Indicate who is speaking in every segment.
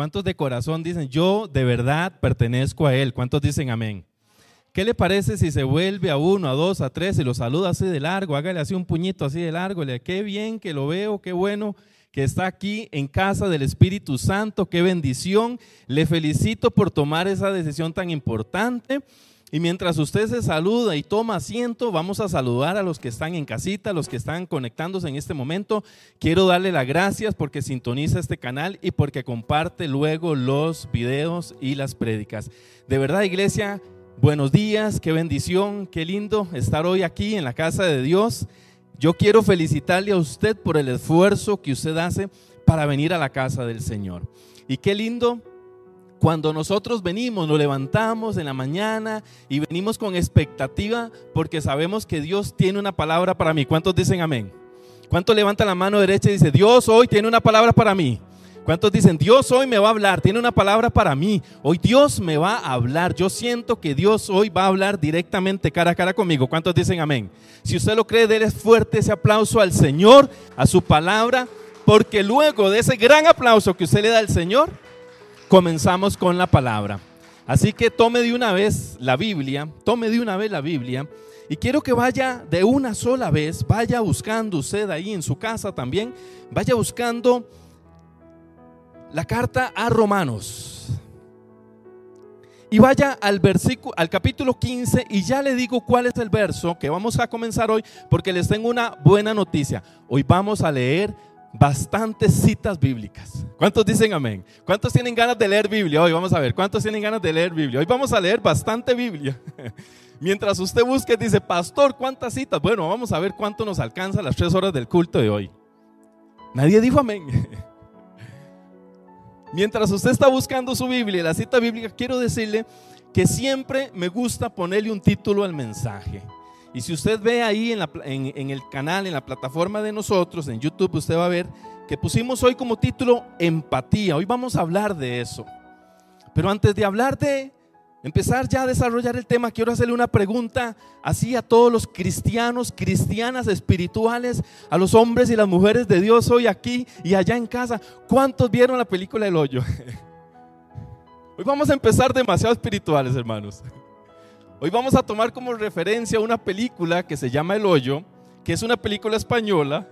Speaker 1: ¿Cuántos de corazón dicen, yo de verdad pertenezco a Él? ¿Cuántos dicen amén? ¿Qué le parece si se vuelve a uno, a dos, a tres y lo saluda así de largo? Hágale así un puñito así de largo. Le qué bien que lo veo, qué bueno que está aquí en casa del Espíritu Santo, qué bendición. Le felicito por tomar esa decisión tan importante. Y mientras usted se saluda y toma asiento, vamos a saludar a los que están en casita, a los que están conectándose en este momento. Quiero darle las gracias porque sintoniza este canal y porque comparte luego los videos y las prédicas. De verdad, iglesia, buenos días, qué bendición, qué lindo estar hoy aquí en la casa de Dios. Yo quiero felicitarle a usted por el esfuerzo que usted hace para venir a la casa del Señor. Y qué lindo cuando nosotros venimos, nos levantamos en la mañana y venimos con expectativa porque sabemos que Dios tiene una palabra para mí. ¿Cuántos dicen amén? ¿Cuántos levantan la mano derecha y dicen, Dios hoy tiene una palabra para mí? ¿Cuántos dicen, Dios hoy me va a hablar, tiene una palabra para mí? Hoy Dios me va a hablar. Yo siento que Dios hoy va a hablar directamente cara a cara conmigo. ¿Cuántos dicen amén? Si usted lo cree, déle fuerte ese aplauso al Señor, a su palabra, porque luego de ese gran aplauso que usted le da al Señor, comenzamos con la palabra. Así que tome de una vez la Biblia, tome de una vez la Biblia y quiero que vaya de una sola vez, vaya buscando usted ahí en su casa también, vaya buscando la carta a Romanos. Y vaya al versículo al capítulo 15 y ya le digo cuál es el verso que vamos a comenzar hoy porque les tengo una buena noticia. Hoy vamos a leer bastantes citas bíblicas. ¿Cuántos dicen amén? ¿Cuántos tienen ganas de leer Biblia hoy? Vamos a ver, ¿cuántos tienen ganas de leer Biblia? Hoy vamos a leer bastante Biblia. Mientras usted busque, dice, pastor, ¿cuántas citas? Bueno, vamos a ver cuánto nos alcanza las tres horas del culto de hoy. Nadie dijo amén. Mientras usted está buscando su Biblia, la cita bíblica, quiero decirle que siempre me gusta ponerle un título al mensaje. Y si usted ve ahí en, el canal, en la plataforma de nosotros, en YouTube, usted va a ver que pusimos hoy como título empatía. Hoy vamos a hablar de eso. Pero antes de hablar de empezar ya a desarrollar el tema, quiero hacerle una pregunta así a todos los cristianos, cristianas espirituales, a los hombres y las mujeres de Dios hoy aquí y allá en casa. ¿Cuántos vieron la película El Hoyo? Hoy vamos a empezar demasiado espirituales, hermanos. Hoy vamos a tomar como referencia una película que se llama El Hoyo, que es una película española.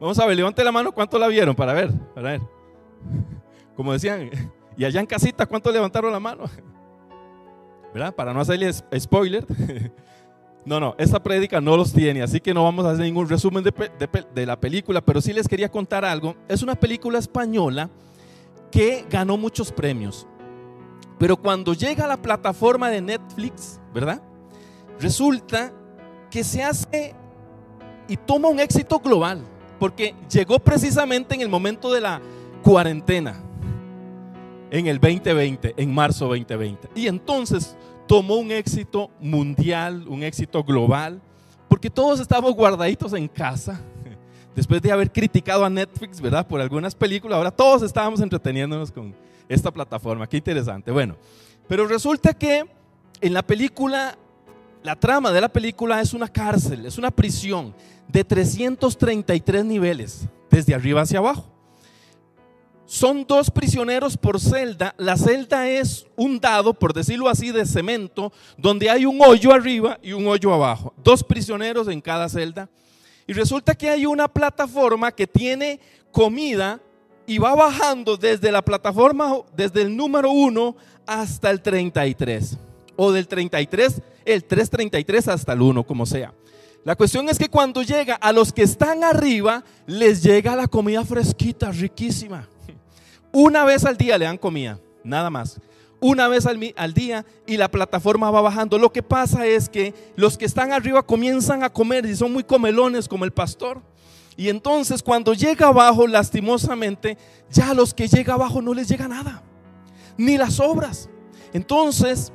Speaker 1: Vamos a ver, levante la mano, ¿cuánto la vieron? Para ver, para ver. Como decían, y allá en casita, ¿cuánto levantaron la mano? ¿Verdad? Para no hacerles spoiler. No, no, esta prédica no los tiene, así que no vamos a hacer ningún resumen de, de, la película, pero sí les quería contar algo. Es una película española que ganó muchos premios. Pero cuando llega a la plataforma de Netflix, ¿verdad? Resulta que se hace y toma un éxito global, porque llegó precisamente en el momento de la cuarentena, en el 2020, en marzo 2020. Y entonces tomó un éxito mundial, un éxito global, porque todos estábamos guardaditos en casa. Después de haber criticado a Netflix, ¿verdad? Por algunas películas, ahora todos estábamos entreteniéndonos con, esta plataforma. Qué interesante. Bueno, pero resulta que en la película, la trama de la película es una cárcel, es una prisión de 333 niveles, desde arriba hacia abajo. Son dos prisioneros por celda. La celda es un dado, por decirlo así, de cemento, donde hay un hoyo arriba y un hoyo abajo. Dos prisioneros en cada celda. Y resulta que hay una plataforma que tiene comida y va bajando desde la plataforma, desde el número 1 hasta el 33. O del 33, el 333 hasta el 1, como sea. La cuestión es que cuando llega a los que están arriba, les llega la comida fresquita, riquísima. Una vez al día le dan comida, nada más. Una vez al, al, día y la plataforma va bajando. Lo que pasa es que los que están arriba comienzan a comer y son muy comelones como el pastor. Y entonces cuando llega abajo, lastimosamente, ya a los que llega abajo no les llega nada, ni las obras. Entonces,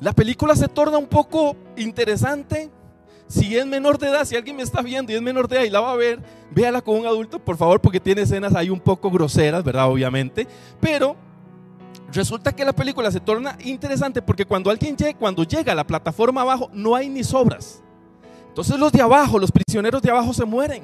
Speaker 1: la película se torna un poco interesante. Si es menor de edad, si alguien me está viendo y es menor de edad y la va a ver, véala con un adulto, por favor, porque tiene escenas ahí un poco groseras, ¿verdad? Obviamente. Pero resulta que la película se torna interesante porque cuando alguien llega, cuando llega a la plataforma abajo, no hay ni sobras. Entonces los de abajo, los prisioneros de abajo se mueren.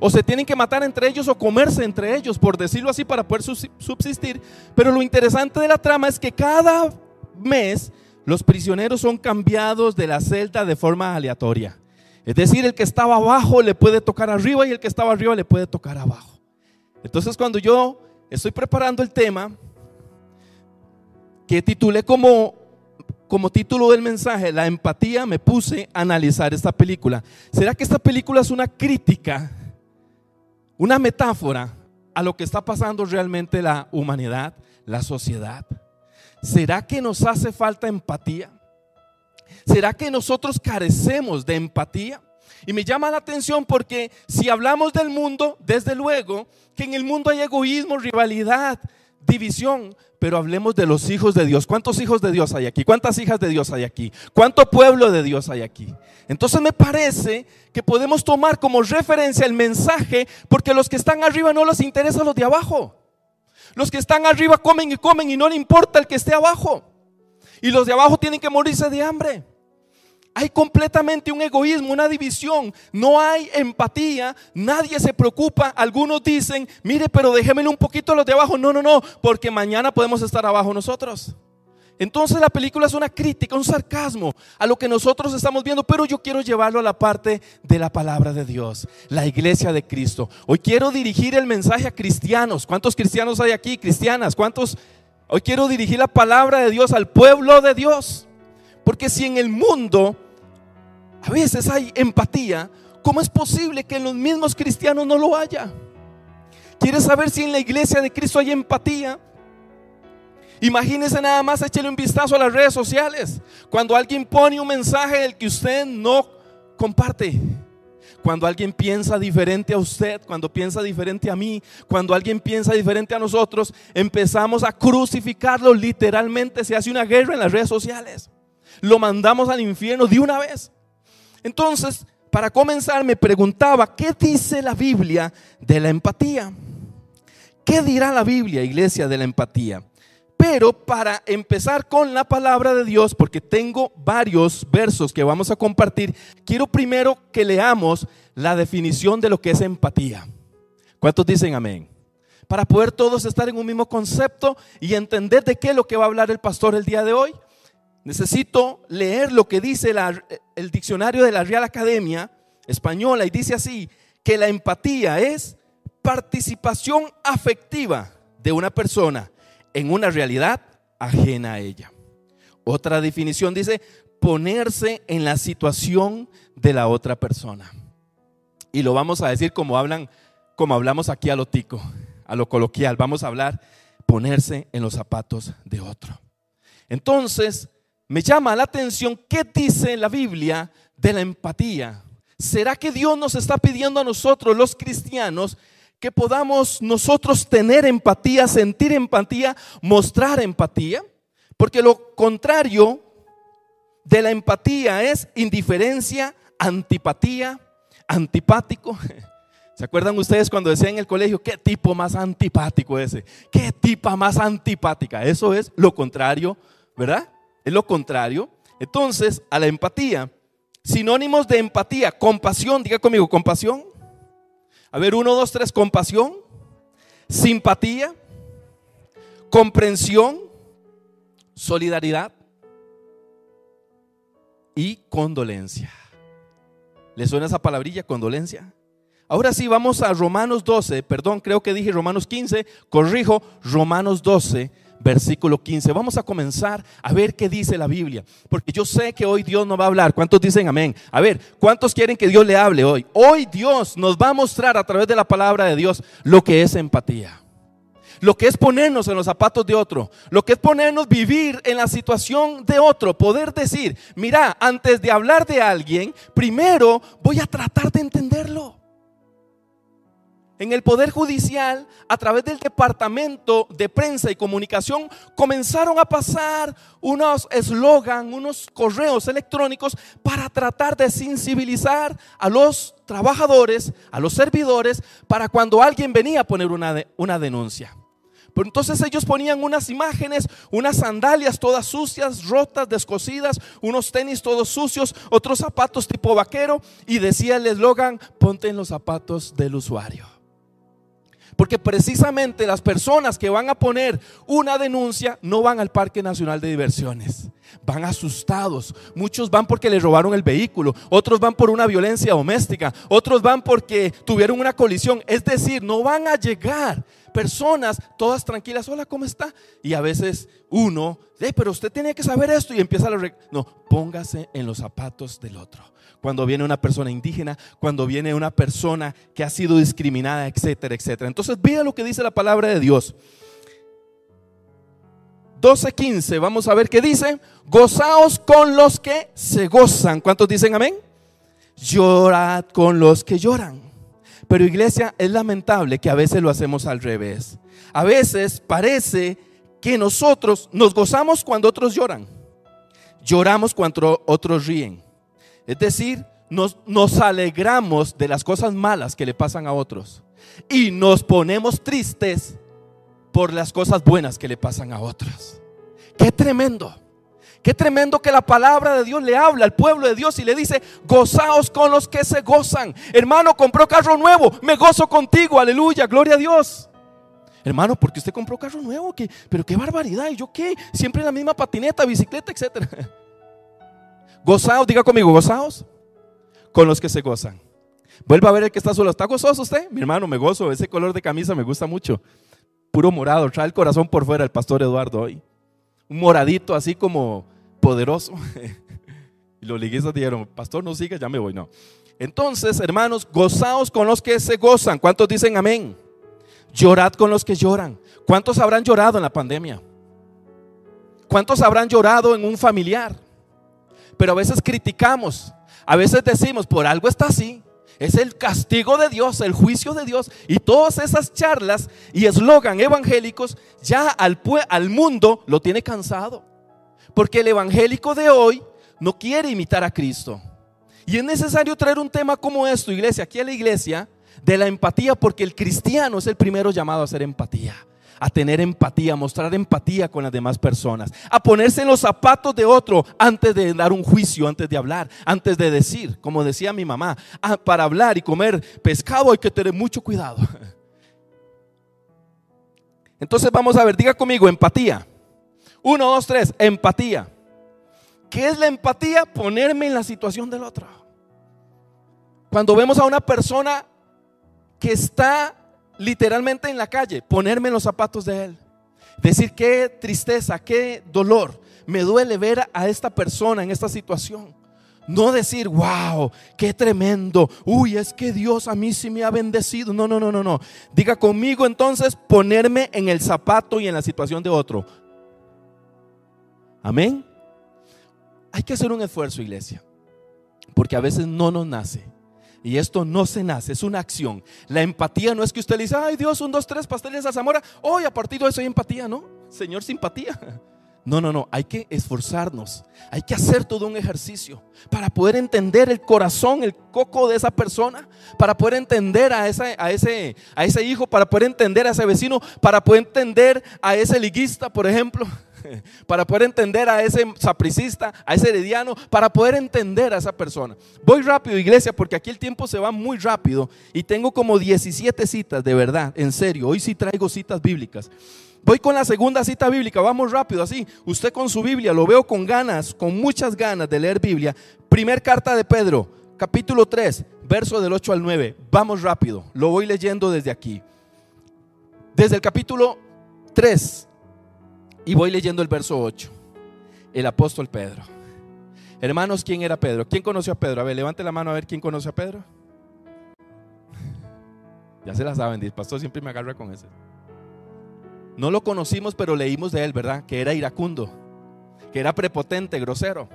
Speaker 1: O se tienen que matar entre ellos o comerse entre ellos, por decirlo así, para poder subsistir. Pero lo interesante de la trama es que cada mes los prisioneros son cambiados de la celda de forma aleatoria. Es decir, el que estaba abajo le puede tocar arriba y el que estaba arriba le puede tocar abajo. Entonces cuando yo estoy preparando el tema, que titulé como, como título del mensaje, La empatía, me puse a analizar esta película. ¿Será que esta película es una crítica, una metáfora a lo que está pasando realmente la humanidad, la sociedad? ¿Será que nos hace falta empatía? ¿Será que nosotros carecemos de empatía? Y me llama la atención porque si hablamos del mundo, desde luego que en el mundo hay egoísmo, rivalidad, división, pero hablemos de los hijos de Dios. ¿Cuántos hijos de Dios hay aquí? ¿Cuántas hijas de Dios hay aquí? ¿Cuánto pueblo de Dios hay aquí? Entonces me parece que podemos tomar como referencia el mensaje porque los que están arriba no les interesa los de abajo. Los que están arriba comen y comen y no le importa el que esté abajo. Y los de abajo tienen que morirse de hambre. Hay completamente un egoísmo, una división. No hay empatía. Nadie se preocupa. Algunos dicen, mire, pero déjemelo un poquito a los de abajo. No, no, no, porque mañana podemos estar abajo nosotros. Entonces la película es una crítica, un sarcasmo a lo que nosotros estamos viendo, pero yo quiero llevarlo a la parte de la palabra de Dios, la iglesia de Cristo. Hoy quiero dirigir el mensaje a cristianos. ¿Cuántos cristianos hay aquí? Cristianas. ¿Cuántos? Hoy quiero dirigir la palabra de Dios al pueblo de Dios. Porque si en el mundo a veces hay empatía, ¿cómo es posible que en los mismos cristianos no lo haya? ¿Quieres saber si en la iglesia de Cristo hay empatía? Imagínese nada más, échele un vistazo a las redes sociales. Cuando alguien pone un mensaje del que usted no comparte. Cuando alguien piensa diferente a usted, cuando piensa diferente a mí, cuando alguien piensa diferente a nosotros, empezamos a crucificarlo literalmente. Se hace una guerra en las redes sociales. Lo mandamos al infierno de una vez. Entonces, para comenzar, me preguntaba, ¿qué dice la Biblia de la empatía? ¿Qué dirá la Biblia, iglesia, de la empatía? Pero para empezar con la palabra de Dios, porque tengo varios versos que vamos a compartir, quiero primero que leamos la definición de lo que es empatía. ¿Cuántos dicen amén? Para poder todos estar en un mismo concepto y entender de qué es lo que va a hablar el pastor el día de hoy. Necesito leer lo que dice el diccionario de la Real Academia Española y dice así, que la empatía es participación afectiva de una persona en una realidad ajena a ella. Otra definición dice ponerse en la situación de la otra persona. Y lo vamos a decir como hablan, como hablamos aquí a lo tico, a lo coloquial. Vamos a hablar ponerse en los zapatos de otro. Entonces, me llama la atención qué dice la Biblia de la empatía. ¿Será que Dios nos está pidiendo a nosotros, los cristianos, que podamos nosotros tener empatía, sentir empatía, mostrar empatía? Porque lo contrario de la empatía es indiferencia, antipatía, antipático. ¿Se acuerdan ustedes cuando decían en el colegio, qué tipo más antipático ese? ¿Qué tipa más antipática? Eso es lo contrario, ¿verdad? Es lo contrario. Entonces, a la empatía, sinónimos de empatía, compasión, diga conmigo, compasión. A ver, uno, dos, tres, compasión, simpatía, comprensión, solidaridad. Y condolencia. ¿Le suena esa palabrilla, condolencia? Ahora sí, vamos a Romanos 12, perdón, creo que dije Romanos 15, corrijo, Romanos 12, versículo 15. Vamos a comenzar a ver qué dice la Biblia, porque yo sé que hoy Dios nos va a hablar. ¿Cuántos dicen amén? A ver, ¿cuántos quieren que Dios le hable hoy? Hoy Dios nos va a mostrar a través de la palabra de Dios lo que es empatía. Lo que es ponernos en los zapatos de otro, lo que es ponernos vivir en la situación de otro, poder decir, mira, antes de hablar de alguien, primero voy a tratar de entenderlo. En el Poder Judicial, a través del Departamento de Prensa y Comunicación, comenzaron a pasar unos eslogan, unos correos electrónicos para tratar de sensibilizar a los trabajadores, a los servidores, para cuando alguien venía a poner una, una denuncia. Pero entonces ellos ponían unas imágenes, unas sandalias todas sucias, rotas, descosidas, unos tenis todos sucios, otros zapatos tipo vaquero y decía el eslogan, ponte en los zapatos del usuario. Porque precisamente las personas que van a poner una denuncia no van al Parque Nacional de Diversiones. Van asustados. Muchos van porque les robaron el vehículo. Otros van por una violencia doméstica. Otros van porque tuvieron una colisión. Es decir, no van a llegar personas todas tranquilas. Hola, ¿cómo está? Y a veces uno, pero usted tiene que saber esto y empieza a... No, póngase en los zapatos del otro cuando viene una persona indígena, cuando viene una persona que ha sido discriminada, etcétera, etcétera. Entonces, vea lo que dice la palabra de Dios. 12:15, vamos a ver qué dice. Gozaos con los que se gozan. ¿Cuántos dicen amén? Llorad con los que lloran. Pero iglesia, es lamentable que a veces lo hacemos al revés. A veces parece que nosotros nos gozamos cuando otros lloran. Lloramos cuando otros ríen. Es decir, nos, nos alegramos de las cosas malas que le pasan a otros y nos ponemos tristes por las cosas buenas que le pasan a otros. Qué tremendo. Qué tremendo que la palabra de Dios le habla al pueblo de Dios y le dice, gozaos con los que se gozan. Hermano, compró carro nuevo, me gozo contigo, aleluya, gloria a Dios. Hermano, porque usted compró carro nuevo? ¿Qué? Pero qué barbaridad, ¿y yo qué? Siempre la misma patineta, bicicleta, etcétera. Gozaos, diga conmigo, gozaos con los que se gozan. Vuelva a ver el que está solo. ¿Está gozoso usted? Mi hermano, me gozo. Ese color de camisa me gusta mucho. Puro morado. Trae el corazón por fuera el pastor Eduardo hoy. Un moradito así como poderoso. y los liguistas dijeron, pastor, no siga, ya me voy. No. Entonces, hermanos, gozaos con los que se gozan. ¿Cuántos dicen amén? Llorad con los que lloran. ¿Cuántos habrán llorado en la pandemia? ¿Cuántos habrán llorado en un familiar? pero a veces criticamos, a veces decimos, por algo está así. Es el castigo de Dios, el juicio de Dios. Y todas esas charlas y eslogan evangélicos ya al, al mundo lo tiene cansado. Porque el evangélico de hoy no quiere imitar a Cristo. Y es necesario traer un tema como esto, iglesia, aquí a la iglesia, de la empatía, porque el cristiano es el primero llamado a hacer empatía a tener empatía, a mostrar empatía con las demás personas, a ponerse en los zapatos de otro antes de dar un juicio, antes de hablar, antes de decir, como decía mi mamá, ah, para hablar y comer pescado hay que tener mucho cuidado. Entonces vamos a ver, diga conmigo, empatía. Uno, dos, tres, empatía. ¿Qué es la empatía? Ponerme en la situación del otro. Cuando vemos a una persona que está literalmente en la calle, ponerme en los zapatos de Él. Decir qué tristeza, qué dolor. Me duele ver a esta persona en esta situación. No decir, wow, qué tremendo. Uy, es que Dios a mí sí me ha bendecido. No, no, no, no, no. Diga conmigo entonces ponerme en el zapato y en la situación de otro. Amén. Hay que hacer un esfuerzo, iglesia. Porque a veces no nos nace. Y esto no se nace, es una acción. La empatía no es que usted le dice, ay Dios, un, dos, tres pasteles a Zamora. Hoy a partir de eso hay empatía, ¿no? Señor, simpatía. No, no, no, hay que esforzarnos, hay que hacer todo un ejercicio para poder entender el corazón, el coco de esa persona, para poder entender a, a, ese, a ese hijo, para poder entender a ese vecino, para poder entender a ese liguista, por ejemplo. para poder entender a ese sapricista, a ese herediano, para poder entender a esa persona. Voy rápido, iglesia, porque aquí el tiempo se va muy rápido y tengo como 17 citas, de verdad, en serio. Hoy sí traigo citas bíblicas. Voy con la segunda cita bíblica, vamos rápido así. Usted con su Biblia, lo veo con ganas, con muchas ganas de leer Biblia. Primer carta de Pedro, capítulo 3, verso del 8 al 9. Vamos rápido, lo voy leyendo desde aquí. Desde el capítulo 3 y voy leyendo el verso 8. El apóstol Pedro. Hermanos, ¿quién era Pedro? ¿Quién conoció a Pedro? A ver, levante la mano a ver quién conoce a Pedro. Ya se la saben, el pastor siempre me agarra con ese. No lo conocimos, pero leímos de él, ¿verdad? Que era iracundo, que era prepotente, grosero.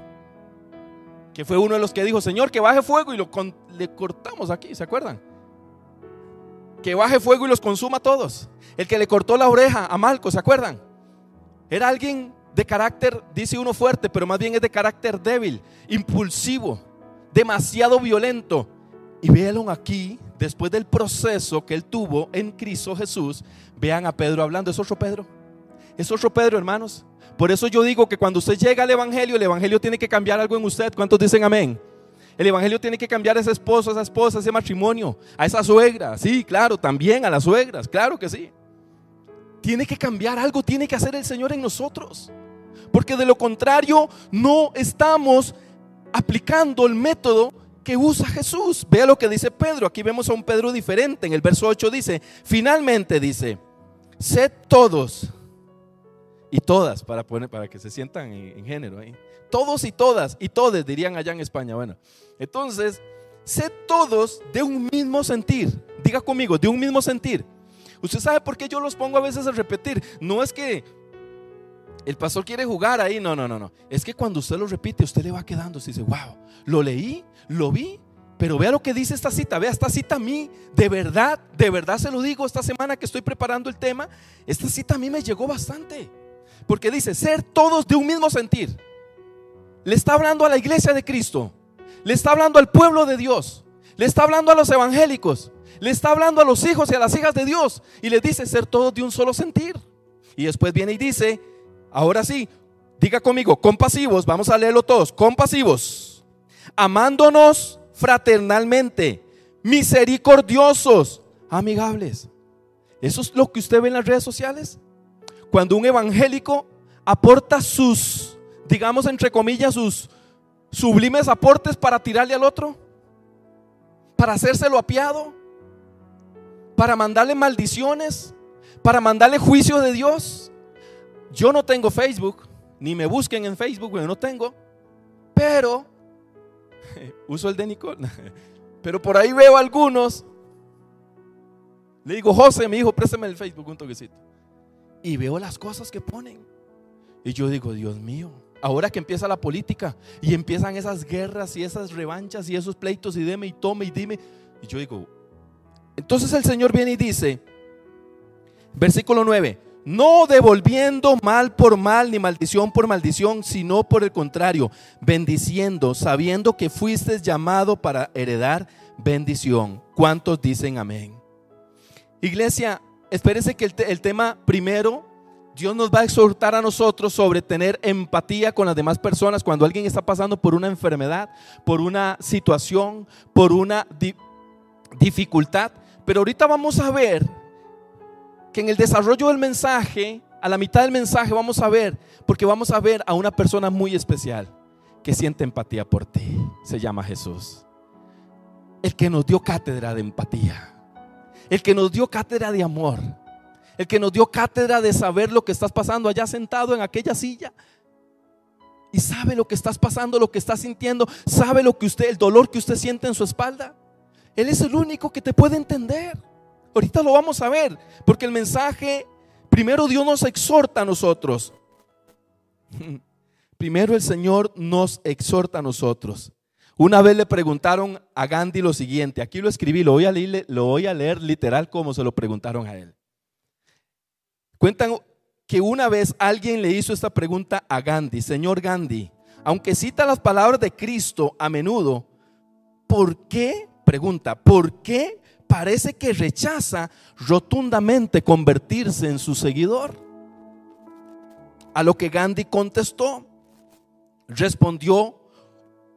Speaker 1: Que fue uno de los que dijo, Señor, que baje fuego y lo le cortamos aquí, ¿se acuerdan? Que baje fuego y los consuma a todos. El que le cortó la oreja a Malco, ¿se acuerdan? Era alguien de carácter, dice uno fuerte, pero más bien es de carácter débil, impulsivo, demasiado violento. Y véanlo aquí, después del proceso que él tuvo en Cristo Jesús, vean a Pedro hablando. Es otro Pedro. Es otro Pedro, hermanos. Por eso yo digo que cuando usted llega al Evangelio, el Evangelio tiene que cambiar algo en usted. ¿Cuántos dicen amén? El Evangelio tiene que cambiar a ese esposo, a esa esposa, a ese matrimonio, a esa suegra. Sí, claro, también a las suegras, claro que sí. Tiene que cambiar algo, tiene que hacer el Señor en nosotros. Porque de lo contrario, no estamos aplicando el método que usa Jesús. Vea lo que dice Pedro. Aquí vemos a un Pedro diferente. En el verso 8 dice, finalmente dice, sed todos y todas, para, poner, para que se sientan en, género. Todos y todas, y todes dirían allá en España. Bueno, entonces, sed todos de un mismo sentir. Diga conmigo, de un mismo sentir. Usted sabe por qué yo los pongo a veces a repetir. No es que el pastor quiere jugar ahí, no, no, no, no. Es que cuando usted lo repite, usted le va quedando. Se dice, wow, lo leí, lo vi, pero vea lo que dice esta cita, vea esta cita a mí, de verdad, de verdad se lo digo, esta semana que estoy preparando el tema, esta cita a mí me llegó bastante. Porque dice, ser todos de un mismo sentir. Le está hablando a la iglesia de Cristo, le está hablando al pueblo de Dios, le está hablando a los evangélicos, le está hablando a los hijos y a las hijas de Dios y le dice ser todos de un solo sentir. Y después viene y dice, ahora sí, diga conmigo, compasivos, vamos a leerlo todos, compasivos amándonos fraternalmente, misericordiosos, amigables. Eso es lo que usted ve en las redes sociales. Cuando un evangélico aporta sus, digamos entre comillas, sus sublimes aportes para tirarle al otro, para hacérselo apiado, para mandarle maldiciones, para mandarle juicio de Dios. Yo no tengo Facebook, ni me busquen en Facebook, yo no tengo, pero uso el de Nicole. Pero por ahí veo algunos. Le digo, José, mi hijo, préstame el Facebook un toquecito. Y veo las cosas que ponen. Y yo digo, Dios mío, ahora que empieza la política y empiezan esas guerras y esas revanchas y esos pleitos y deme y tome y dime. Y yo digo, entonces el Señor viene y dice, versículo 9, no devolviendo mal por mal ni maldición por maldición, sino por el contrario, bendiciendo, sabiendo que fuiste llamado para heredar bendición. ¿Cuántos dicen amén? Iglesia, espérese que el, tema primero, Dios nos va a exhortar a nosotros sobre tener empatía con las demás personas cuando alguien está pasando por una enfermedad, por una situación, por una dificultad. Pero ahorita vamos a ver que en el desarrollo del mensaje, a la mitad del mensaje vamos a ver, porque vamos a ver a una persona muy especial que siente empatía por ti. Se llama Jesús. El que nos dio cátedra de empatía. El que nos dio cátedra de amor. El que nos dio cátedra de saber lo que estás pasando allá sentado en aquella silla. Y sabe lo que estás pasando, lo que estás sintiendo. Sabe lo que usted, el dolor que usted siente en su espalda. Él es el único que te puede entender. Ahorita lo vamos a ver, porque el mensaje, primero Dios nos exhorta a nosotros. Primero el Señor nos exhorta a nosotros. Una vez le preguntaron a Gandhi lo siguiente, aquí lo escribí, lo voy a leer, lo voy a leer literal como se lo preguntaron a él. Cuentan que una vez alguien le hizo esta pregunta a Gandhi, señor Gandhi, aunque cita las palabras de Cristo a menudo, ¿por qué? Pregunta, ¿por qué parece que rechaza rotundamente convertirse en su seguidor. A lo que Gandhi contestó, respondió,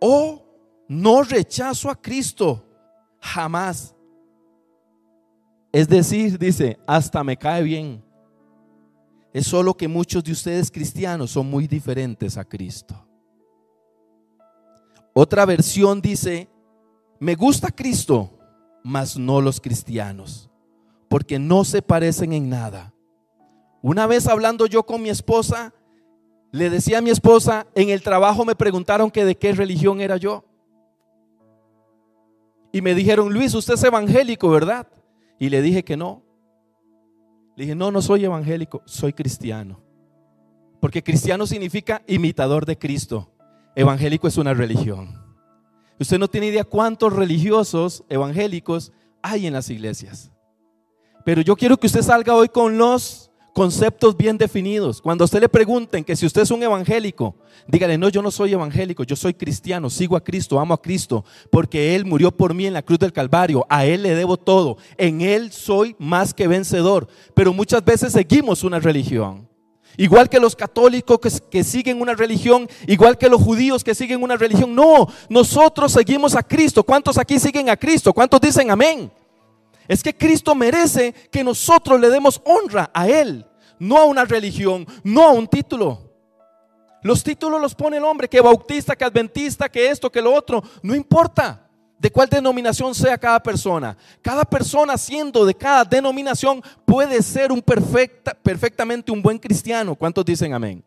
Speaker 1: oh, no rechazo a Cristo, jamás. Es decir, dice, hasta me cae bien. Es solo que muchos de ustedes cristianos son muy diferentes a Cristo. Otra versión dice, me gusta Cristo, mas no los cristianos, porque no se parecen en nada. Una vez hablando yo con mi esposa, le decía a mi esposa, en el trabajo me preguntaron que de qué religión era yo. Y me dijeron, Luis, usted es evangélico, ¿verdad? Y le dije que no. Le dije, no, no soy evangélico, soy cristiano. Porque cristiano significa imitador de Cristo. Evangélico es una religión. Usted no tiene idea cuántos religiosos evangélicos hay en las iglesias. Pero yo quiero que usted salga hoy con los conceptos bien definidos. Cuando usted le pregunten que si usted es un evangélico, dígale, no, yo no soy evangélico, yo soy cristiano, sigo a Cristo, amo a Cristo, porque Él murió por mí en la cruz del Calvario, a Él le debo todo, en Él soy más que vencedor. Pero muchas veces seguimos una religión. Igual que los católicos que, que, siguen una religión, igual que los judíos que siguen una religión. No, nosotros seguimos a Cristo. ¿Cuántos aquí siguen a Cristo? ¿Cuántos dicen amén? Es que Cristo merece que nosotros le demos honra a Él, no a una religión, no a un título. Los títulos los pone el hombre, que bautista, que adventista, que esto, que lo otro, no importa de cuál denominación sea cada persona. Cada persona siendo de cada denominación puede ser un perfecta, perfectamente un buen cristiano. ¿Cuántos dicen amén?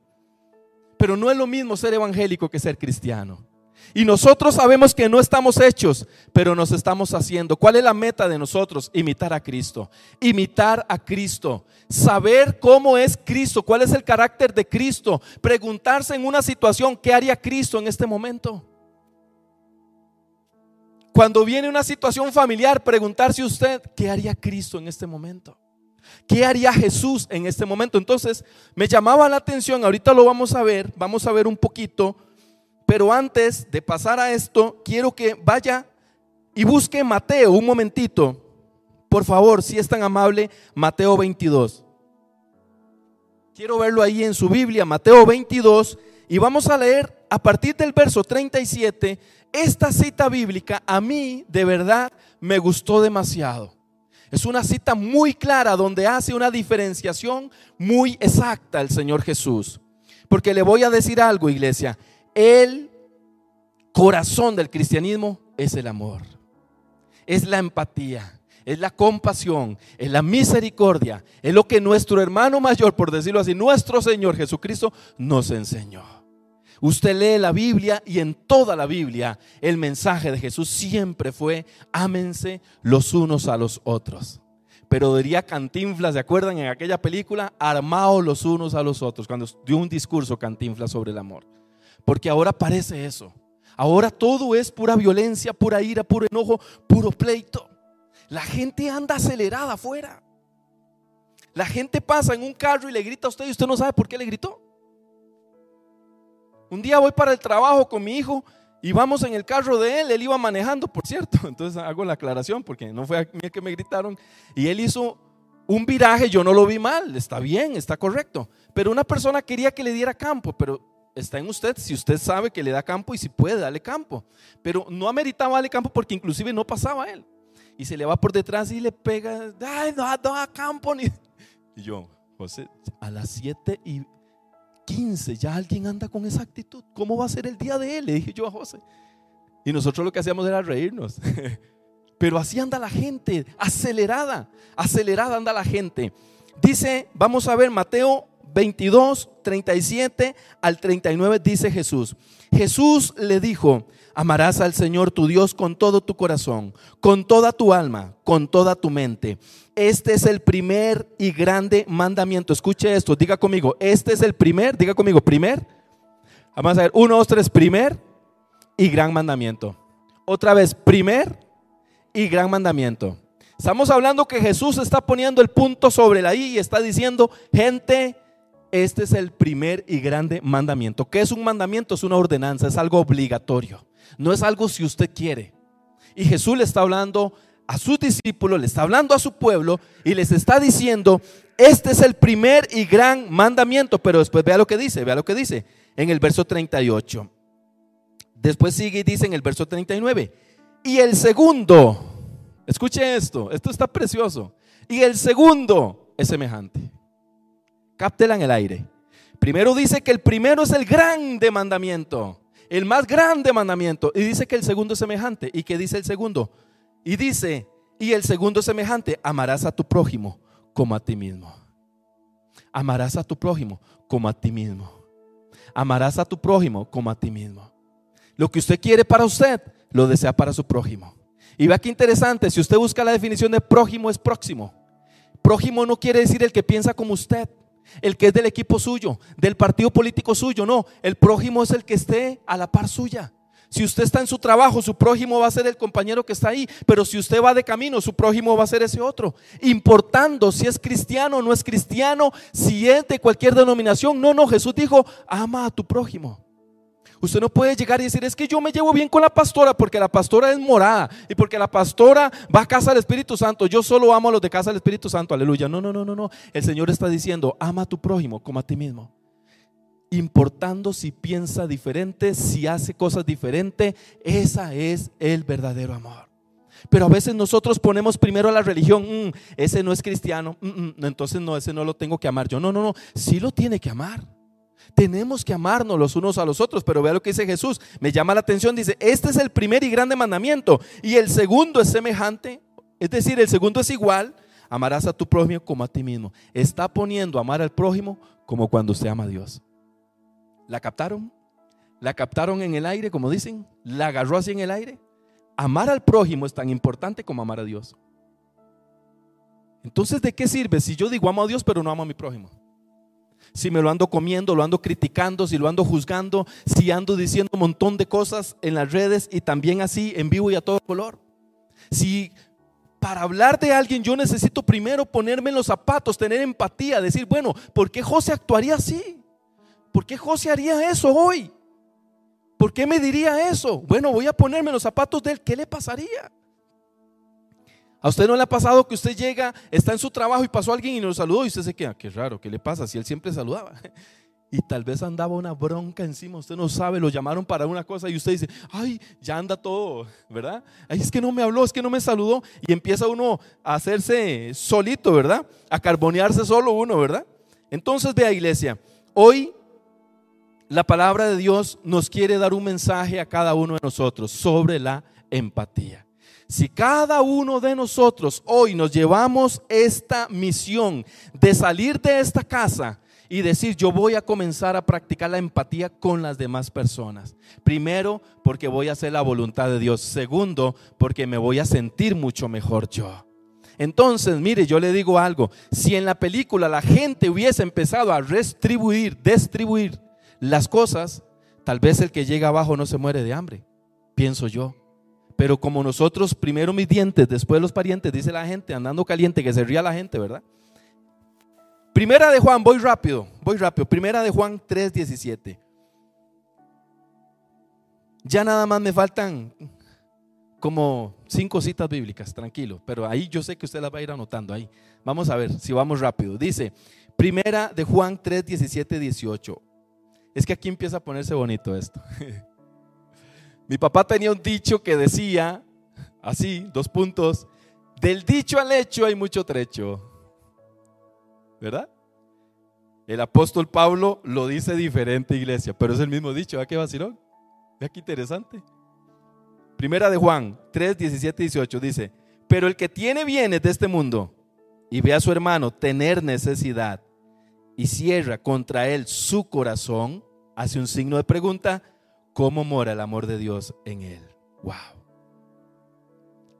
Speaker 1: Pero no es lo mismo ser evangélico que ser cristiano. Y nosotros sabemos que no estamos hechos, pero nos estamos haciendo. ¿Cuál es la meta de nosotros? Imitar a Cristo. Imitar a Cristo. Saber cómo es Cristo, cuál es el carácter de Cristo. Preguntarse en una situación, ¿qué haría Cristo en este momento? Cuando viene una situación familiar, preguntarse usted, ¿qué haría Cristo en este momento? ¿Qué haría Jesús en este momento? Entonces, me llamaba la atención, ahorita lo vamos a ver, vamos a ver un poquito pero antes de pasar a esto, quiero que vaya y busque Mateo un momentito. Por favor, si es tan amable, Mateo 22. Quiero verlo ahí en su Biblia, Mateo 22, y vamos a leer a partir del verso 37. Esta cita bíblica a mí de verdad me gustó demasiado. Es una cita muy clara donde hace una diferenciación muy exacta el Señor Jesús. Porque le voy a decir algo, iglesia. El corazón del cristianismo es el amor, es la empatía, es la compasión, es la misericordia, es lo que nuestro hermano mayor, por decirlo así, nuestro Señor Jesucristo nos enseñó. Usted lee la Biblia y en toda la Biblia el mensaje de Jesús siempre fue, ámense los unos a los otros. Pero diría Cantinflas, ¿se acuerdan en aquella película? Armaos los unos a los otros, cuando dio un discurso Cantinflas sobre el amor. Porque ahora parece eso. Ahora todo es pura violencia, pura ira, puro enojo, puro pleito. La gente anda acelerada afuera. La gente pasa en un carro y le grita a usted y usted no sabe por qué le gritó. Un día voy para el trabajo con mi hijo y vamos en el carro de él, él iba manejando, por cierto. Entonces hago la aclaración porque no fue a mí el que me gritaron. Y él hizo un viraje, yo no lo vi mal, está bien, está correcto. Pero una persona quería que le diera campo, pero está en usted si usted sabe que le da campo y si puede darle campo. Pero no ameritaba darle campo porque inclusive no pasaba él. Y se le va por detrás y le pega, ay, no, no campo. Y yo, José, a las 7 y 15 ya alguien anda con esa actitud. ¿Cómo va a ser el día de él? Le dije yo a José. Y nosotros lo que hacíamos era reírnos. Pero así anda la gente, acelerada, acelerada anda la gente. Dice, vamos a ver Mateo 22, 37 al 39 dice Jesús. Jesús le dijo, amarás al Señor tu Dios con todo tu corazón, con toda tu alma, con toda tu mente. Este es el primer y grande mandamiento. Escuche esto, diga conmigo, este es el primer, diga conmigo, primer. Vamos a ver, uno, dos, tres, primer y gran mandamiento. Otra vez, primer y gran mandamiento. Estamos hablando que Jesús está poniendo el punto sobre la I y está diciendo, gente, este es el primer y grande mandamiento. ¿Qué es un mandamiento? Es una ordenanza, es algo obligatorio. No es algo si usted quiere. Y Jesús le está hablando a sus discípulos, le está hablando a su pueblo y les está diciendo, este es el primer y gran mandamiento. Pero después vea lo que dice, vea lo que dice en el verso 38. Después sigue y dice en el verso 39. Y el segundo, escuche esto, esto está precioso. Y el segundo es semejante. Cáptela en el aire. Primero dice que el primero es el grande mandamiento, el más grande mandamiento. Y dice que el segundo es semejante. ¿Y qué dice el segundo? Y dice, y el segundo es semejante, amarás a tu prójimo como a ti mismo. Amarás a tu prójimo como a ti mismo. Amarás a tu prójimo como a ti mismo. Lo que usted quiere para usted, lo desea para su prójimo. Y vea qué interesante, si usted busca la definición de prójimo es próximo. Prójimo no quiere decir el que piensa como usted el que es del equipo suyo, del partido político suyo, no, el prójimo es el que esté a la par suya. Si usted está en su trabajo, su prójimo va a ser el compañero que está ahí. Pero si usted va de camino, su prójimo va a ser ese otro. Importando si es cristiano o no es cristiano, si es de cualquier denominación. No, no, Jesús dijo, ama a tu prójimo. Usted no puede llegar y decir, es que yo me llevo bien con la pastora porque la pastora es morada y porque la pastora va a casa del Espíritu Santo. Yo solo amo a los de casa del Espíritu Santo. Aleluya. No, no, no, no, no. El Señor está diciendo, ama a tu prójimo como a ti mismo importando si piensa diferente, si hace cosas diferentes. Esa es el verdadero amor. Pero a veces nosotros ponemos primero la religión, mm, ese no es cristiano, mm, mm, entonces no, ese no lo tengo que amar yo. No, no, no, sí lo tiene que amar. Tenemos que amarnos los unos a los otros, pero vea lo que dice Jesús, me llama la atención, dice, este es el primer y grande mandamiento y el segundo es semejante, es decir, el segundo es igual, amarás a tu prójimo como a ti mismo. Está poniendo amar al prójimo como cuando usted ama a Dios. ¿La captaron? ¿La captaron en el aire, como dicen? ¿La agarró así en el aire? Amar al prójimo es tan importante como amar a Dios. Entonces, ¿de qué sirve si yo digo amo a Dios pero no amo a mi prójimo? Si me lo ando comiendo, lo ando criticando, si lo ando juzgando, si ando diciendo un montón de cosas en las redes y también así en vivo y a todo color. Si para hablar de alguien yo necesito primero ponerme en los zapatos, tener empatía, decir, bueno, ¿por qué José actuaría así? ¿Por qué José haría eso hoy? ¿Por qué me diría eso? Bueno, voy a ponerme los zapatos de él. ¿Qué le pasaría? ¿A usted no le ha pasado que usted llega, está en su trabajo y pasó alguien y lo saludó y usted se queda, qué raro, ¿qué le pasa? Si él siempre saludaba. Y tal vez andaba una bronca encima, usted no sabe, lo llamaron para una cosa y usted dice, ay, ya anda todo, ¿verdad? Ay, es que no me habló, es que no me saludó. Y empieza uno a hacerse solito, ¿verdad? A carbonearse solo uno, ¿verdad? Entonces vea iglesia, hoy la palabra de Dios nos quiere dar un mensaje a cada uno de nosotros sobre la empatía. Si cada uno de nosotros hoy nos llevamos esta misión de salir de esta casa y decir, yo voy a comenzar a practicar la empatía con las demás personas. Primero, porque voy a hacer la voluntad de Dios. Segundo, porque me voy a sentir mucho mejor yo. Entonces, mire, yo le digo algo, si en la película la gente hubiese empezado a restribuir, distribuir las cosas, tal vez el que llega abajo no se muere de hambre, pienso yo. Pero como nosotros, primero mis dientes, después los parientes, dice la gente, andando caliente, que se ría la gente, ¿verdad? Primera de Juan, voy rápido, voy rápido. Primera de Juan 3:17. Ya nada más me faltan como cinco citas bíblicas, tranquilo, pero ahí yo sé que usted las va a ir anotando ahí. Vamos a ver si vamos rápido. Dice, Primera de Juan 3, 17, 18. Es que aquí empieza a ponerse bonito esto. Mi papá tenía un dicho que decía, así, dos puntos, del dicho al hecho hay mucho trecho. ¿Verdad? El apóstol Pablo lo dice diferente, iglesia, pero es el mismo dicho. ¿A qué vacilón? Vea qué interesante. Primera de Juan 3, 17 y 18 dice, pero el que tiene bienes de este mundo y ve a su hermano tener necesidad y cierra contra él su corazón, hace un signo de pregunta, ¿cómo mora el amor de Dios en él? Wow.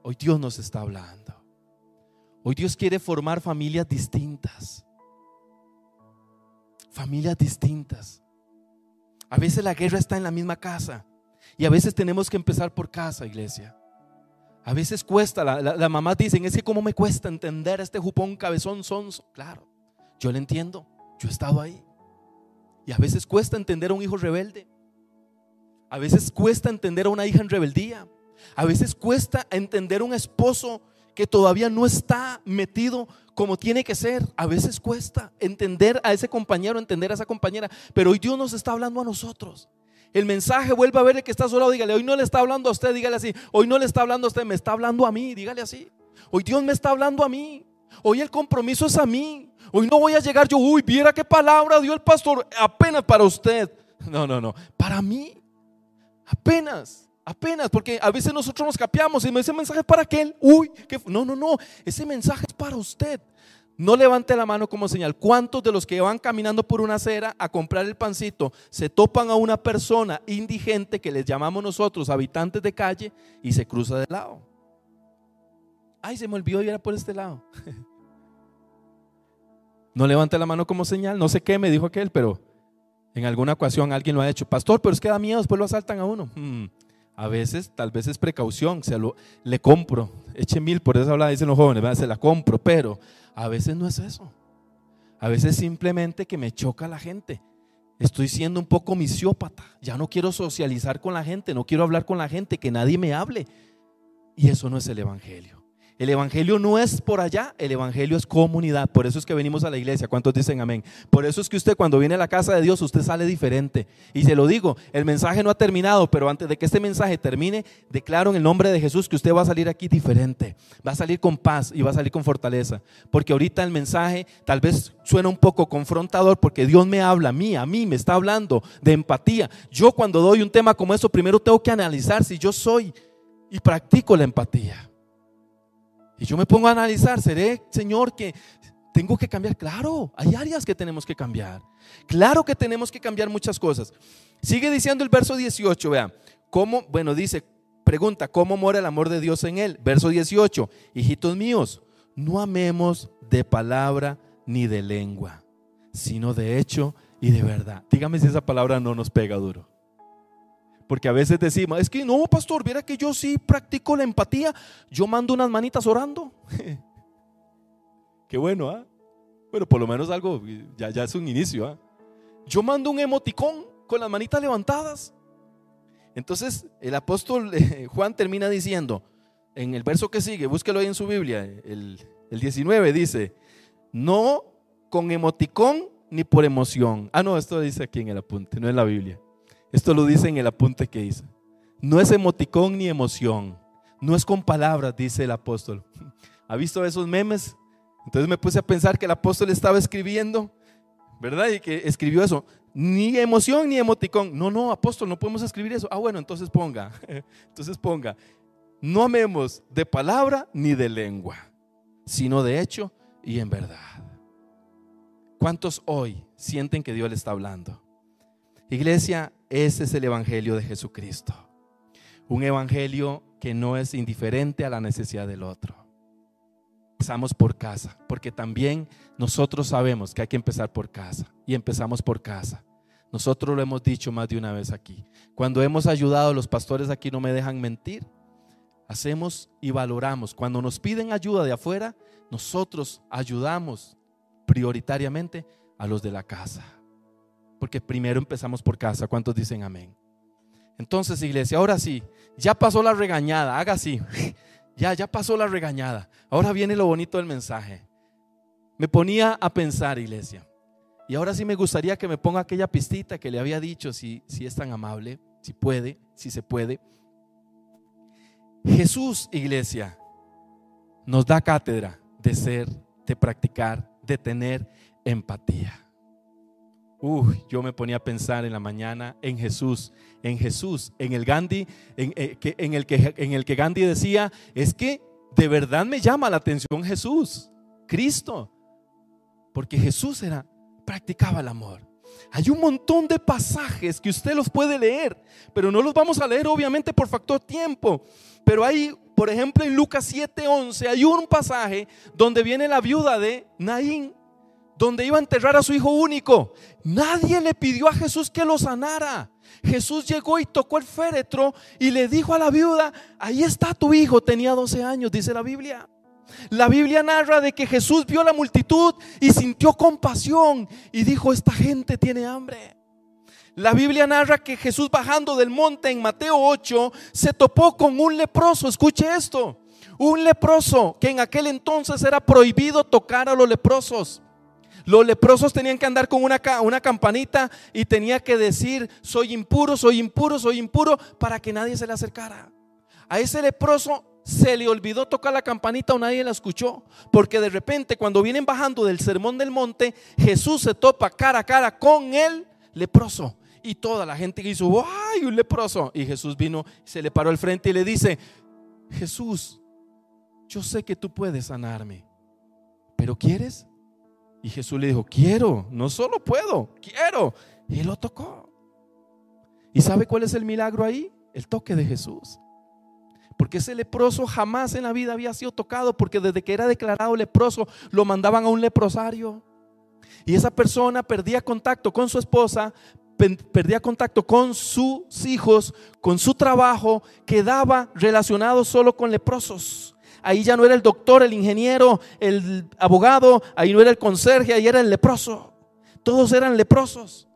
Speaker 1: Hoy Dios nos está hablando. Hoy Dios quiere formar familias distintas. Familias distintas. A veces la guerra está en la misma casa y a veces tenemos que empezar por casa, iglesia. A veces cuesta, la, la, mamás dicen, es que cómo me cuesta entender a este jupón cabezón sonso. Claro, yo le entiendo, yo he estado ahí. Y a veces cuesta entender a un hijo rebelde. A veces cuesta entender a una hija en rebeldía. A veces cuesta entender a un esposo que todavía no está metido como tiene que ser. A veces cuesta entender a ese compañero, entender a esa compañera. Pero hoy Dios nos está hablando a nosotros. El mensaje vuelve a ver el que está lado, dígale, hoy no le está hablando a usted, dígale así. Hoy no le está hablando a usted, me está hablando a mí, dígale así. Hoy Dios me está hablando a mí. Hoy el compromiso es a mí. Hoy no voy a llegar yo, uy, viera qué palabra dio el pastor, apenas para usted. No, no, no, para mí, apenas, apenas, porque a veces nosotros nos capiamos y me dice mensaje para aquel, uy, no, no, no, ese mensaje es para usted. No levante la mano como señal. ¿Cuántos de los que van caminando por una acera a comprar el pancito se topan a una persona indigente que les llamamos nosotros habitantes de calle y se cruza de lado? Ay, se me olvidó y era por este lado. No levante la mano como señal, no sé qué me dijo aquel, pero en alguna ocasión alguien lo ha hecho. Pastor, pero es que da miedo, después lo asaltan a uno. Hmm, A veces, tal vez es precaución, se lo, le compro, eche mil, por eso habla, dicen los jóvenes, se la compro, pero a veces no es eso. A veces simplemente que me choca la gente. Estoy siendo un poco misiópata. Ya no quiero socializar con la gente, no quiero hablar con la gente, que nadie me hable. Y eso no es el Evangelio. El Evangelio no es por allá, el Evangelio es comunidad. Por eso es que venimos a la iglesia. ¿Cuántos dicen amén? Por eso es que usted cuando viene a la casa de Dios, usted sale diferente. Y se lo digo, el mensaje no ha terminado, pero antes de que este mensaje termine, declaro en el nombre de Jesús que usted va a salir aquí diferente. Va a salir con paz y va a salir con fortaleza. Porque ahorita el mensaje tal vez suena un poco confrontador porque Dios me habla a mí, a mí me está hablando de empatía. Yo cuando doy un tema como eso, primero tengo que analizar si yo soy y practico la empatía. Y yo me pongo a analizar, ¿seré, Señor, que tengo que cambiar? Claro, hay áreas que tenemos que cambiar. Claro que tenemos que cambiar muchas cosas. Sigue diciendo el verso 18, vean, ¿cómo? Bueno, dice, pregunta, ¿cómo mora el amor de Dios en él? Verso 18, hijitos míos, no amemos de palabra ni de lengua, sino de hecho y de verdad. Dígame si esa palabra no nos pega duro. Porque a veces decimos, es que no, pastor, viera que yo sí practico la empatía. Yo mando unas manitas orando. Qué bueno, ¿ah? Bueno, por lo menos algo, ya, ya es un inicio. ¿ah? Yo mando un emoticón con las manitas levantadas. Entonces, el apóstol eh, Juan termina diciendo, en el verso que sigue, búsquelo ahí en su Biblia, el, el 19 dice, no con emoticón ni por emoción. Ah, no, esto dice aquí en el apunte, no en la Biblia. Esto lo dice en el apunte que hice. No es emoticón ni emoción. No es con palabras, dice el apóstol. ¿Ha visto esos memes? Entonces me puse a pensar que el apóstol estaba escribiendo, ¿verdad? Y que escribió eso. Ni emoción ni emoticón. No, no, apóstol, no podemos escribir eso. Ah, bueno, entonces ponga. Entonces ponga. No amemos de palabra ni de lengua, sino de hecho y en verdad. ¿Cuántos hoy sienten que Dios le está hablando? Iglesia, ese es el Evangelio de Jesucristo. Un Evangelio que no es indiferente a la necesidad del otro. Empezamos por casa, porque también nosotros sabemos que hay que empezar por casa y empezamos por casa. Nosotros lo hemos dicho más de una vez aquí. Cuando hemos ayudado, los pastores aquí no me dejan mentir. Hacemos y valoramos. Cuando nos piden ayuda de afuera, nosotros ayudamos prioritariamente a los de la casa. Porque primero empezamos por casa. ¿Cuántos dicen amén? Entonces, iglesia, ahora sí, ya pasó la regañada, haga así. Ya, ya pasó la regañada. Ahora viene lo bonito del mensaje. Me ponía a pensar, iglesia. Y ahora sí me gustaría que me ponga aquella pistita que le había dicho, si, si es tan amable, si puede, si se puede. Jesús, iglesia, nos da cátedra de ser, de practicar, de tener empatía yo me ponía a pensar en la mañana en Jesús, en Jesús, en el Gandhi, en, eh, en, el que, en el que Gandhi decía, es que de verdad me llama la atención Jesús, Cristo, porque Jesús era, practicaba el amor. Hay un montón de pasajes que usted los puede leer, pero no los vamos a leer obviamente por factor tiempo. Pero hay, por ejemplo, en Lucas 7:11 hay un pasaje donde viene la viuda de Naín donde iba a enterrar a su hijo único. Nadie le pidió a Jesús que lo sanara. Jesús llegó y tocó el féretro y le dijo a la viuda, ahí está tu hijo, tenía 12 años, dice la Biblia. La Biblia narra de que Jesús vio la multitud y sintió compasión y dijo, esta gente tiene hambre. La Biblia narra que Jesús bajando del monte en Mateo 8 se topó con un leproso, escuche esto, un leproso que en aquel entonces era prohibido tocar a los leprosos. Los leprosos tenían que andar con una, campanita y tenía que decir, soy impuro, soy impuro, soy impuro, para que nadie se le acercara. A ese leproso se le olvidó tocar la campanita o nadie la escuchó. Porque de repente cuando vienen bajando del sermón del monte, Jesús se topa cara a cara con el leproso. Y toda la gente hizo, ¡ay, un leproso! Y Jesús vino, se le paró al frente y le dice, Jesús, yo sé que tú puedes sanarme, pero ¿quieres? Y Jesús le dijo, quiero, no solo puedo, quiero. Y lo tocó. ¿Y sabe cuál es el milagro ahí? El toque de Jesús. Porque ese leproso jamás en la vida había sido tocado, porque desde que era declarado leproso lo mandaban a un leprosario. Y esa persona perdía contacto con su esposa perdía contacto con sus hijos, con su trabajo, quedaba relacionado solo con leprosos. Ahí ya no era el doctor, el ingeniero, el abogado, ahí no era el conserje, ahí era el leproso. Todos eran leprosos.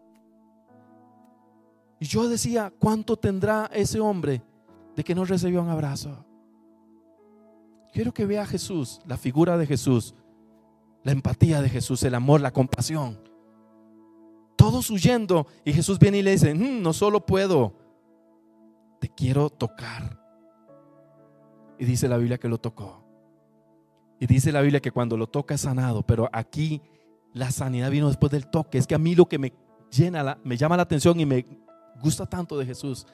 Speaker 1: Y yo decía, ¿cuánto tendrá ese hombre de que no recibió un abrazo? Quiero que vea a Jesús, la figura de Jesús, la empatía de Jesús, el amor, la compasión. Todos huyendo y Jesús viene y le dice, mm, no solo puedo, te quiero tocar. Y dice la Biblia que lo tocó. Y dice la Biblia que cuando lo toca es sanado, pero aquí la sanidad vino después del toque. Es que a mí lo que me llena, me llama la atención y me gusta tanto de Jesús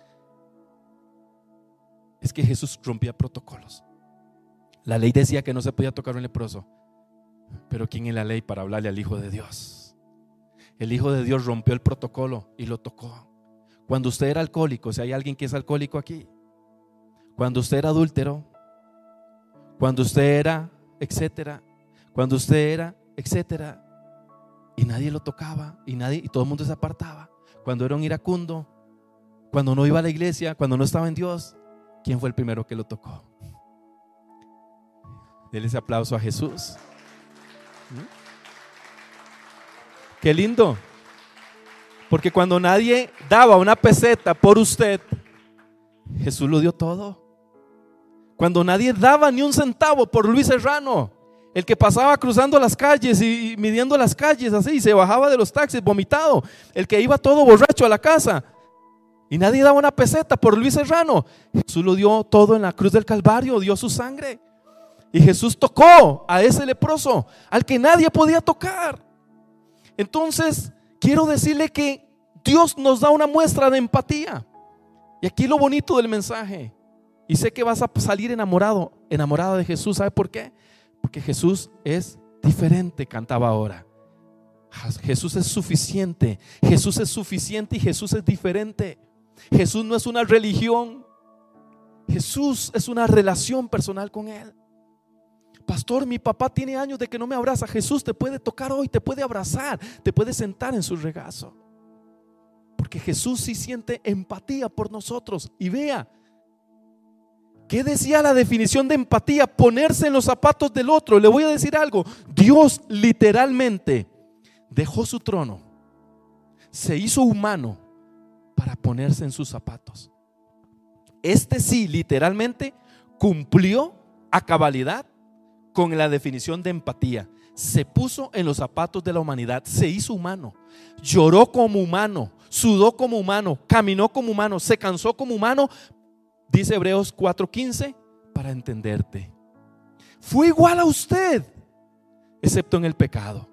Speaker 1: es que Jesús rompía protocolos. La ley decía que no se podía tocar un leproso. Pero ¿quién es la ley para hablarle al Hijo de Dios? El Hijo de Dios rompió el protocolo y lo tocó. Cuando usted era alcohólico, si hay alguien que es alcohólico aquí, cuando usted era adúltero, cuando usted era, etcétera, cuando usted era, etcétera, y nadie lo tocaba y nadie y todo el mundo se apartaba. Cuando era un iracundo, cuando no iba a la iglesia, cuando no estaba en Dios, ¿quién fue el primero que lo tocó? Dele ese aplauso a Jesús. ¿Mm? Qué lindo. Porque cuando nadie daba una peseta por usted, Jesús lo dio todo. Cuando nadie daba ni un centavo por Luis Serrano, el que pasaba cruzando las calles y midiendo las calles así, y se bajaba de los taxis vomitado, el que iba todo borracho a la casa, y nadie daba una peseta por Luis Serrano, Jesús lo dio todo en la cruz del Calvario, dio su sangre. Y Jesús tocó a ese leproso, al que nadie podía tocar. Entonces, quiero decirle que Dios nos da una muestra de empatía. Y aquí lo bonito del mensaje. Y sé que vas a salir enamorado, enamorada de Jesús. ¿Sabe por qué? Porque Jesús es diferente, cantaba ahora. Jesús es suficiente. Jesús es suficiente y Jesús es diferente. Jesús no es una religión. Jesús es una relación personal con Él. Pastor, mi papá tiene años de que no me abraza. Jesús te puede tocar hoy, te puede abrazar, te puede sentar en su regazo. Porque Jesús sí siente empatía por nosotros. Y vea, ¿qué decía la definición de empatía? Ponerse en los zapatos del otro. Le voy a decir algo. Dios literalmente dejó su trono, se hizo humano para ponerse en sus zapatos. Este sí, literalmente, cumplió a cabalidad con la definición de empatía. Se puso en los zapatos de la humanidad, se hizo humano, lloró como humano, sudó como humano, caminó como humano, se cansó como humano, dice Hebreos 4:15, para entenderte. Fue igual a usted, excepto en el pecado.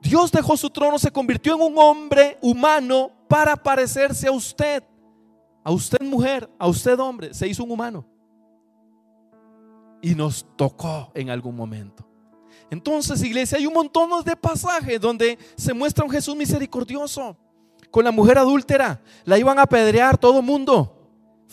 Speaker 1: Dios dejó su trono, se convirtió en un hombre humano para parecerse a usted. A usted mujer, a usted hombre, se hizo un humano y nos tocó en algún momento. Entonces, iglesia, hay un montón de pasajes donde se muestra un Jesús misericordioso. Con la mujer adúltera, la iban a apedrear todo el mundo.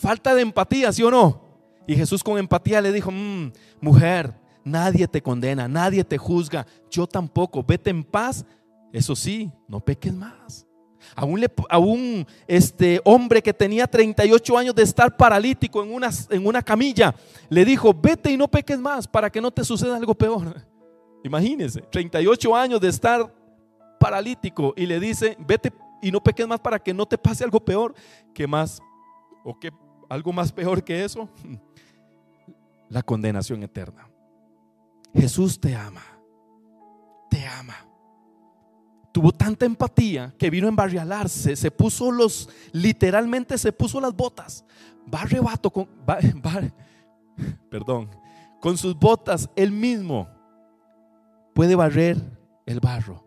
Speaker 1: Falta de empatía, ¿sí o no? Y Jesús con empatía le dijo, mm, mujer, nadie te condena, nadie te juzga, yo tampoco, vete en paz. Eso sí, no peques más a un, a un este, hombre que tenía 38 años de estar paralítico en una, en una camilla, le dijo, vete y no peques más para que no te suceda algo peor. Imagínense, 38 años de estar paralítico y le dice, vete y no peques más para que no te pase algo peor. que más? ¿O que algo más peor que eso? La condenación eterna. Jesús te ama. Te ama tuvo tanta empatía que vino a embarrialarse, se puso los, literalmente se puso las botas, va con, perdón, con sus botas él mismo puede barrer el barro.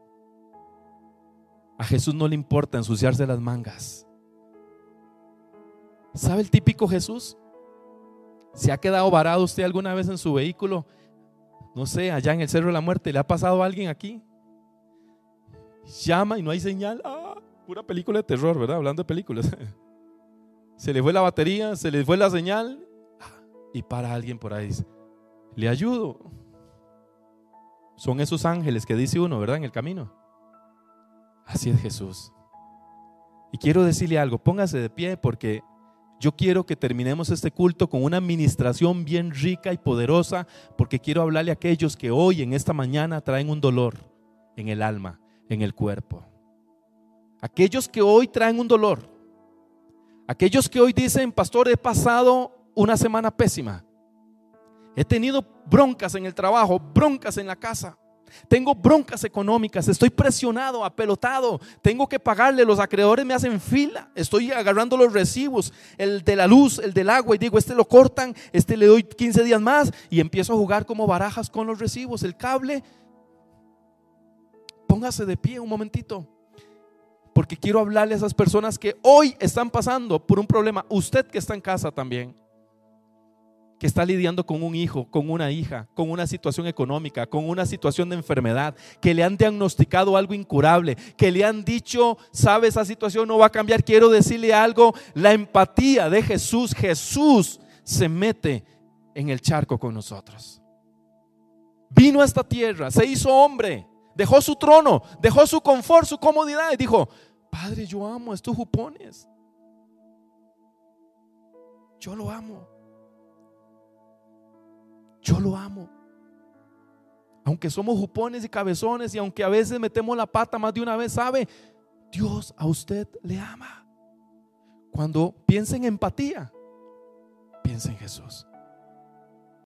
Speaker 1: A Jesús no le importa ensuciarse las mangas. ¿Sabe el típico Jesús? ¿Se ha quedado varado usted alguna vez en su vehículo? No sé, allá en el Cerro de la Muerte, ¿le ha pasado a alguien aquí? llama y no hay señal. Ah, pura película de terror, ¿verdad? Hablando de películas. Se le fue la batería, se le fue la señal y para alguien por ahí le ayudo. Son esos ángeles que dice uno, ¿verdad? En el camino. Así es Jesús. Y quiero decirle algo, póngase de pie porque yo quiero que terminemos este culto con una administración bien rica y poderosa, porque quiero hablarle a aquellos que hoy, en esta mañana, traen un dolor en el alma, en el cuerpo. Aquellos que hoy traen un dolor. Aquellos que hoy dicen, pastor, he pasado una semana pésima. He tenido broncas en el trabajo, broncas en la casa. Tengo broncas económicas, estoy presionado, apelotado, tengo que pagarle, los acreedores me hacen fila, estoy agarrando los recibos, el de la luz, el del agua, y digo, este lo cortan, este le doy 15 días más y empiezo a jugar como barajas con los recibos, el cable. Póngase de pie un momentito, porque quiero hablarle a esas personas que hoy están pasando por un problema, usted que está en casa también que está lidiando con un hijo, con una hija, con una situación económica, con una situación de enfermedad, que le han diagnosticado algo incurable, que le han dicho, sabe, esa situación no va a cambiar, quiero decirle algo, la empatía de Jesús, Jesús se mete en el charco con nosotros. Vino a esta tierra, se hizo hombre, dejó su trono, dejó su confort, su comodidad y dijo, Padre, yo amo estos jupones. Yo lo amo. Yo lo amo. Aunque somos jupones y cabezones y aunque a veces metemos la pata más de una vez, sabe, Dios a usted le ama. Cuando piensa en empatía, piensa en Jesús.